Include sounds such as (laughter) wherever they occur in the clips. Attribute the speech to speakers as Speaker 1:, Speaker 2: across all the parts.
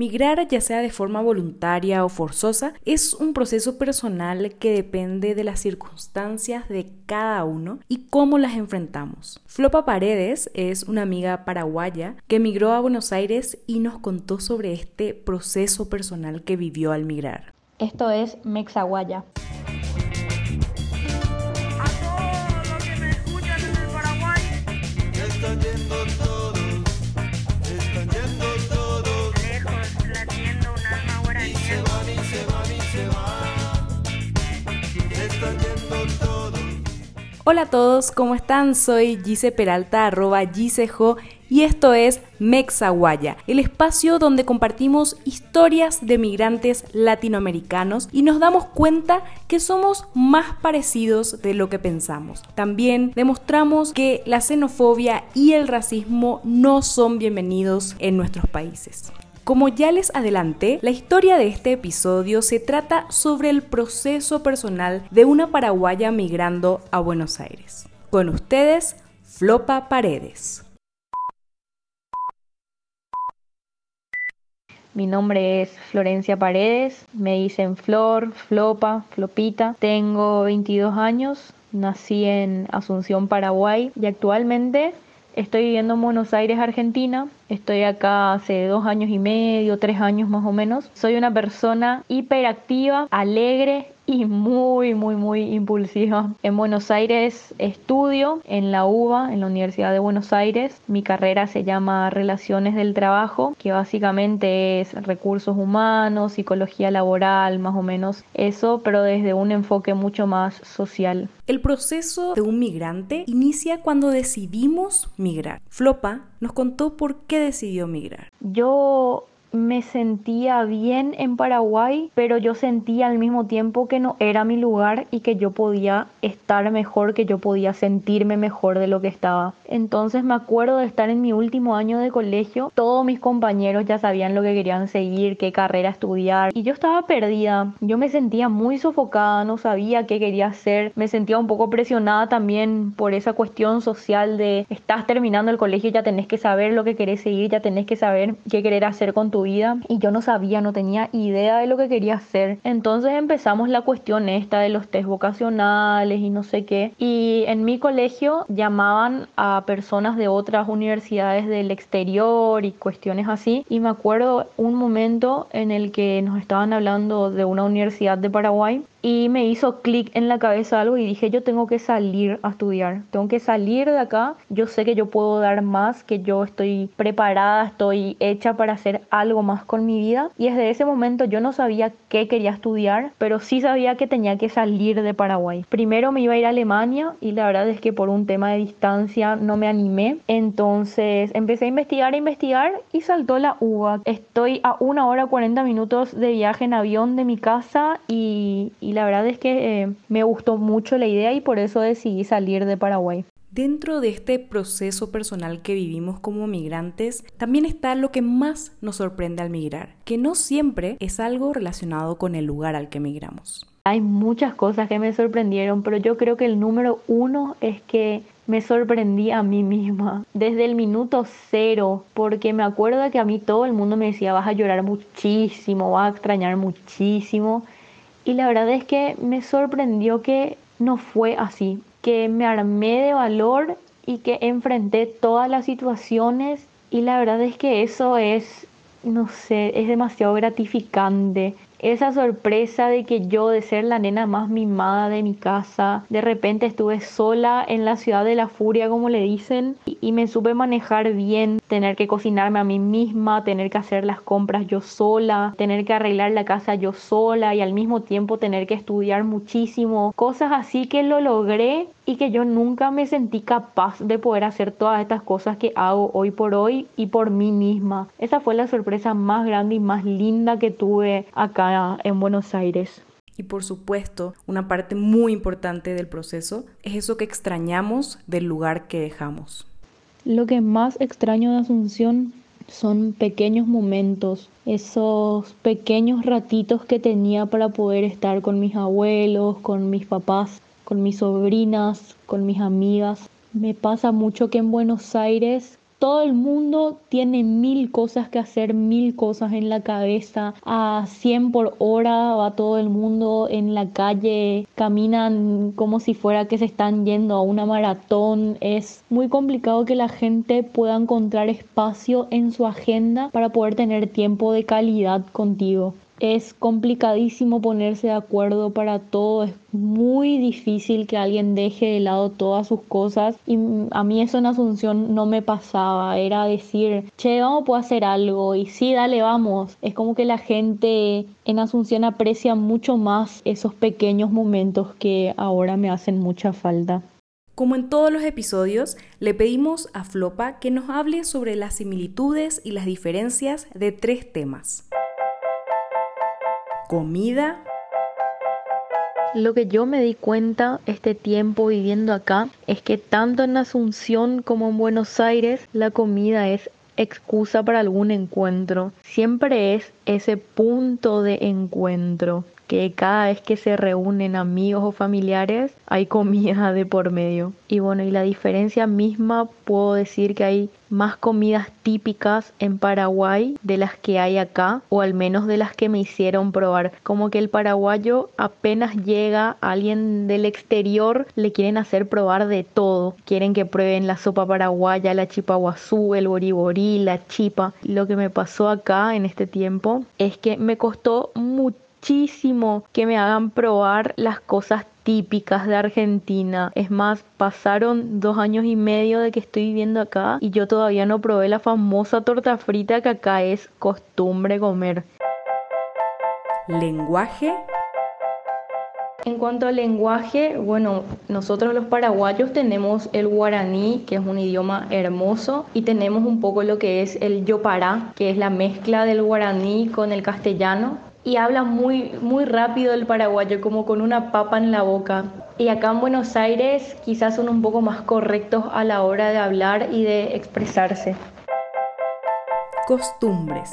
Speaker 1: Migrar, ya sea de forma voluntaria o forzosa, es un proceso personal que depende de las circunstancias de cada uno y cómo las enfrentamos. Flopa Paredes es una amiga paraguaya que migró a Buenos Aires y nos contó sobre este proceso personal que vivió al migrar.
Speaker 2: Esto es Mexaguaya.
Speaker 1: Hola a todos, ¿cómo están? Soy Gise Peralta, arroba Gisejo, y esto es Mexaguaya, el espacio donde compartimos historias de migrantes latinoamericanos y nos damos cuenta que somos más parecidos de lo que pensamos. También demostramos que la xenofobia y el racismo no son bienvenidos en nuestros países. Como ya les adelanté, la historia de este episodio se trata sobre el proceso personal de una paraguaya migrando a Buenos Aires. Con ustedes, Flopa Paredes.
Speaker 2: Mi nombre es Florencia Paredes, me dicen Flor, Flopa, Flopita. Tengo 22 años, nací en Asunción, Paraguay y actualmente Estoy viviendo en Buenos Aires, Argentina. Estoy acá hace dos años y medio, tres años más o menos. Soy una persona hiperactiva, alegre y muy, muy, muy impulsiva. En Buenos Aires estudio en la UBA, en la Universidad de Buenos Aires. Mi carrera se llama Relaciones del Trabajo, que básicamente es recursos humanos, psicología laboral, más o menos eso, pero desde un enfoque mucho más social.
Speaker 1: El proceso de un migrante inicia cuando decidimos migrar. Flopa nos contó por qué decidió migrar.
Speaker 2: Yo me sentía bien en Paraguay, pero yo sentía al mismo tiempo que no era mi lugar y que yo podía estar mejor, que yo podía sentirme mejor de lo que estaba. Entonces me acuerdo de estar en mi último año de colegio, todos mis compañeros ya sabían lo que querían seguir, qué carrera estudiar y yo estaba perdida. Yo me sentía muy sofocada, no sabía qué quería hacer, me sentía un poco presionada también por esa cuestión social de estás terminando el colegio, ya tenés que saber lo que querés seguir, ya tenés que saber qué querer hacer con tu vida y yo no sabía, no tenía idea de lo que quería hacer. Entonces empezamos la cuestión esta de los test vocacionales y no sé qué. Y en mi colegio llamaban a personas de otras universidades del exterior y cuestiones así. Y me acuerdo un momento en el que nos estaban hablando de una universidad de Paraguay y me hizo clic en la cabeza algo y dije yo tengo que salir a estudiar, tengo que salir de acá, yo sé que yo puedo dar más, que yo estoy preparada, estoy hecha para hacer algo más con mi vida y desde ese momento yo no sabía qué quería estudiar, pero sí sabía que tenía que salir de Paraguay. Primero me iba a ir a Alemania y la verdad es que por un tema de distancia no me animé, entonces empecé a investigar, a investigar y saltó la UBA. Estoy a una hora 40 minutos de viaje en avión de mi casa y y la verdad es que eh, me gustó mucho la idea y por eso decidí salir de Paraguay.
Speaker 1: Dentro de este proceso personal que vivimos como migrantes, también está lo que más nos sorprende al migrar, que no siempre es algo relacionado con el lugar al que migramos.
Speaker 2: Hay muchas cosas que me sorprendieron, pero yo creo que el número uno es que me sorprendí a mí misma desde el minuto cero, porque me acuerdo que a mí todo el mundo me decía vas a llorar muchísimo, vas a extrañar muchísimo y la verdad es que me sorprendió que no fue así, que me armé de valor y que enfrenté todas las situaciones. Y la verdad es que eso es, no sé, es demasiado gratificante esa sorpresa de que yo de ser la nena más mimada de mi casa, de repente estuve sola en la ciudad de la furia, como le dicen, y, me supe manejar bien, tener que cocinarme a mí misma, tener que hacer las compras yo sola, tener que arreglar la casa yo sola y al mismo tiempo tener que estudiar muchísimo, cosas así que lo logré y que yo nunca me sentí capaz de poder hacer todas estas cosas que hago hoy por hoy y por mí misma. Esa fue la sorpresa más grande y más linda que tuve acá en Buenos Aires.
Speaker 1: Y por supuesto, una parte muy importante del proceso es eso que extrañamos del lugar que dejamos.
Speaker 2: Lo que más extraño de Asunción son pequeños momentos, esos pequeños ratitos que tenía para poder estar con mis abuelos, con mis papás, con mis sobrinas, con mis amigas. Me pasa mucho que en Buenos Aires todo el mundo tiene mil cosas que hacer, mil cosas en la cabeza. A 100 por hora va todo el mundo en la calle, caminan como si fuera que se están yendo a una maratón. Es muy complicado que la gente pueda encontrar espacio en su agenda para poder tener tiempo de calidad contigo es complicadísimo ponerse de acuerdo para todo, es muy difícil que alguien deje de lado todas sus cosas. Y a mí eso en Asunción no me pasaba, era decir, che, vamos a hacer algo y sí, dale, vamos. Es como que la gente en Asunción aprecia mucho más esos pequeños momentos que ahora me hacen mucha falta.
Speaker 1: Como en todos los episodios, le pedimos a Flopa que nos hable sobre las similitudes y las diferencias de tres temas comida.
Speaker 2: Lo que yo me di cuenta este tiempo viviendo acá es que tanto en Asunción como en Buenos Aires la comida es excusa para algún encuentro. Siempre es ese punto de encuentro que cada vez que se reúnen amigos o familiares hay comida (laughs) de por medio. Y bueno, y la diferencia misma puedo decir que hay más comidas típicas en Paraguay de las que hay acá, o al menos de las que me hicieron probar. Como que el paraguayo apenas llega alguien del exterior, le quieren hacer probar de todo. Quieren que prueben la sopa paraguaya, la chipa guazú, el boriborí, la chipa. Lo que me pasó acá en este tiempo es que me costó mucho muchísimo que me hagan probar las cosas típicas de Argentina. Es más, pasaron dos años y medio de que estoy viviendo acá y yo todavía no probé la famosa torta frita que acá es costumbre comer.
Speaker 1: Lenguaje
Speaker 2: en cuanto al lenguaje, bueno, nosotros los paraguayos tenemos el guaraní, que es un idioma hermoso, y tenemos un poco lo que es el yopará, que es la mezcla del guaraní con el castellano y habla muy, muy rápido el paraguayo, como con una papa en la boca. Y acá en Buenos Aires quizás son un poco más correctos a la hora de hablar y de expresarse.
Speaker 1: Costumbres.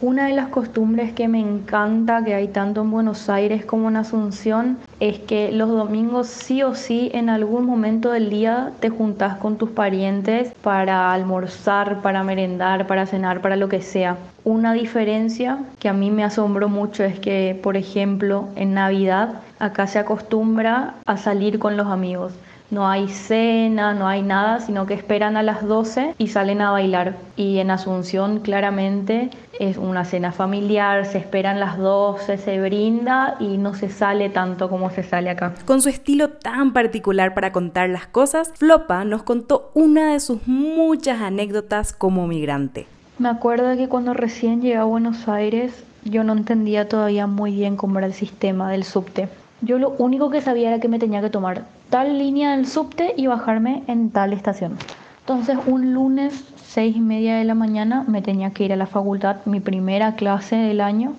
Speaker 2: Una de las costumbres que me encanta que hay tanto en Buenos Aires como en Asunción es que los domingos sí o sí en algún momento del día te juntas con tus parientes para almorzar, para merendar, para cenar, para lo que sea. Una diferencia que a mí me asombró mucho es que, por ejemplo, en Navidad acá se acostumbra a salir con los amigos no hay cena, no hay nada, sino que esperan a las 12 y salen a bailar. Y en Asunción claramente es una cena familiar, se esperan las 12, se brinda y no se sale tanto como se sale acá.
Speaker 1: Con su estilo tan particular para contar las cosas, Flopa nos contó una de sus muchas anécdotas como migrante.
Speaker 2: Me acuerdo que cuando recién llegué a Buenos Aires yo no entendía todavía muy bien cómo era el sistema del subte. Yo lo único que sabía era que me tenía que tomar tal línea del subte y bajarme en tal estación. Entonces un lunes seis y media de la mañana me tenía que ir a la facultad, mi primera clase del año.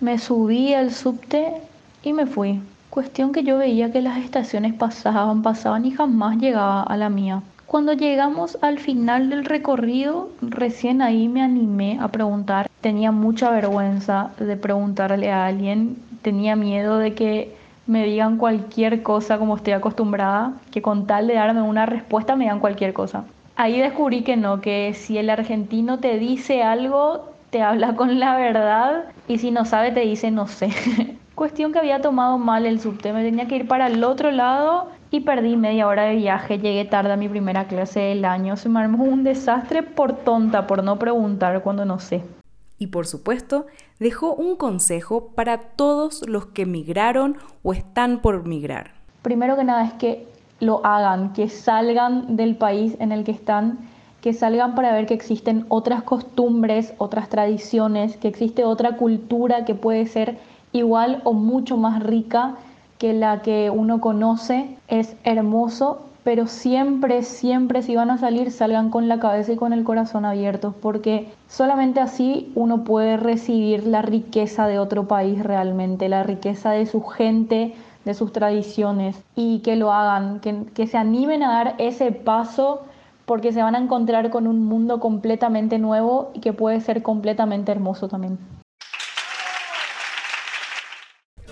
Speaker 2: Me subí al subte y me fui. Cuestión que yo veía que las estaciones pasaban, pasaban y jamás llegaba a la mía. Cuando llegamos al final del recorrido, recién ahí me animé a preguntar. Tenía mucha vergüenza de preguntarle a alguien, tenía miedo de que me digan cualquier cosa como estoy acostumbrada, que con tal de darme una respuesta me digan cualquier cosa. Ahí descubrí que no, que si el argentino te dice algo, te habla (laughs) con la verdad y si no sabe te dice no sé. (laughs) Cuestión que había tomado mal el subte, me tenía que ir para el otro lado y perdí media hora de viaje, llegué tarde a mi primera clase del año, se me armó un desastre por tonta, por no preguntar cuando no sé
Speaker 1: y por supuesto dejó un consejo para todos los que migraron o están por migrar.
Speaker 2: Primero que nada es que lo hagan, que salgan del país en el que están, que salgan para ver que existen otras costumbres, otras tradiciones, que existe otra cultura que puede ser igual o mucho más rica que la que uno conoce. Es hermoso pero siempre, siempre si van a salir salgan con la cabeza y con el corazón abiertos, porque solamente así uno puede recibir la riqueza de otro país realmente, la riqueza de su gente, de sus tradiciones, y que lo hagan, que, que se animen a dar ese paso porque se van a encontrar con un mundo completamente nuevo y que puede ser completamente hermoso también.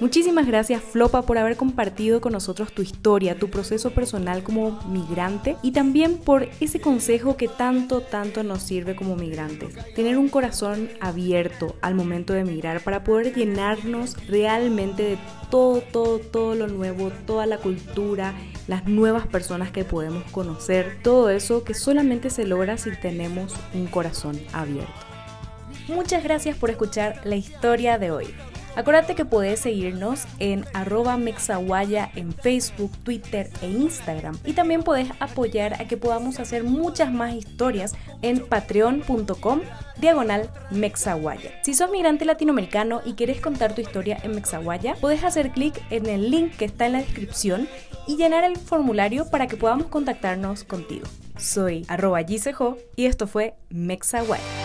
Speaker 1: Muchísimas gracias Flopa por haber compartido con nosotros tu historia, tu proceso personal como migrante y también por ese consejo que tanto, tanto nos sirve como migrantes. Tener un corazón abierto al momento de migrar para poder llenarnos realmente de todo, todo, todo lo nuevo, toda la cultura, las nuevas personas que podemos conocer, todo eso que solamente se logra si tenemos un corazón abierto. Muchas gracias por escuchar la historia de hoy. Acuérdate que puedes seguirnos en arroba mexaguaya en Facebook, Twitter e Instagram. Y también puedes apoyar a que podamos hacer muchas más historias en patreon.com diagonal Mexaguaya. Si sos migrante latinoamericano y quieres contar tu historia en Mexaguaya, puedes hacer clic en el link que está en la descripción y llenar el formulario para que podamos contactarnos contigo. Soy arroba Gisejo y esto fue Mexaguaya.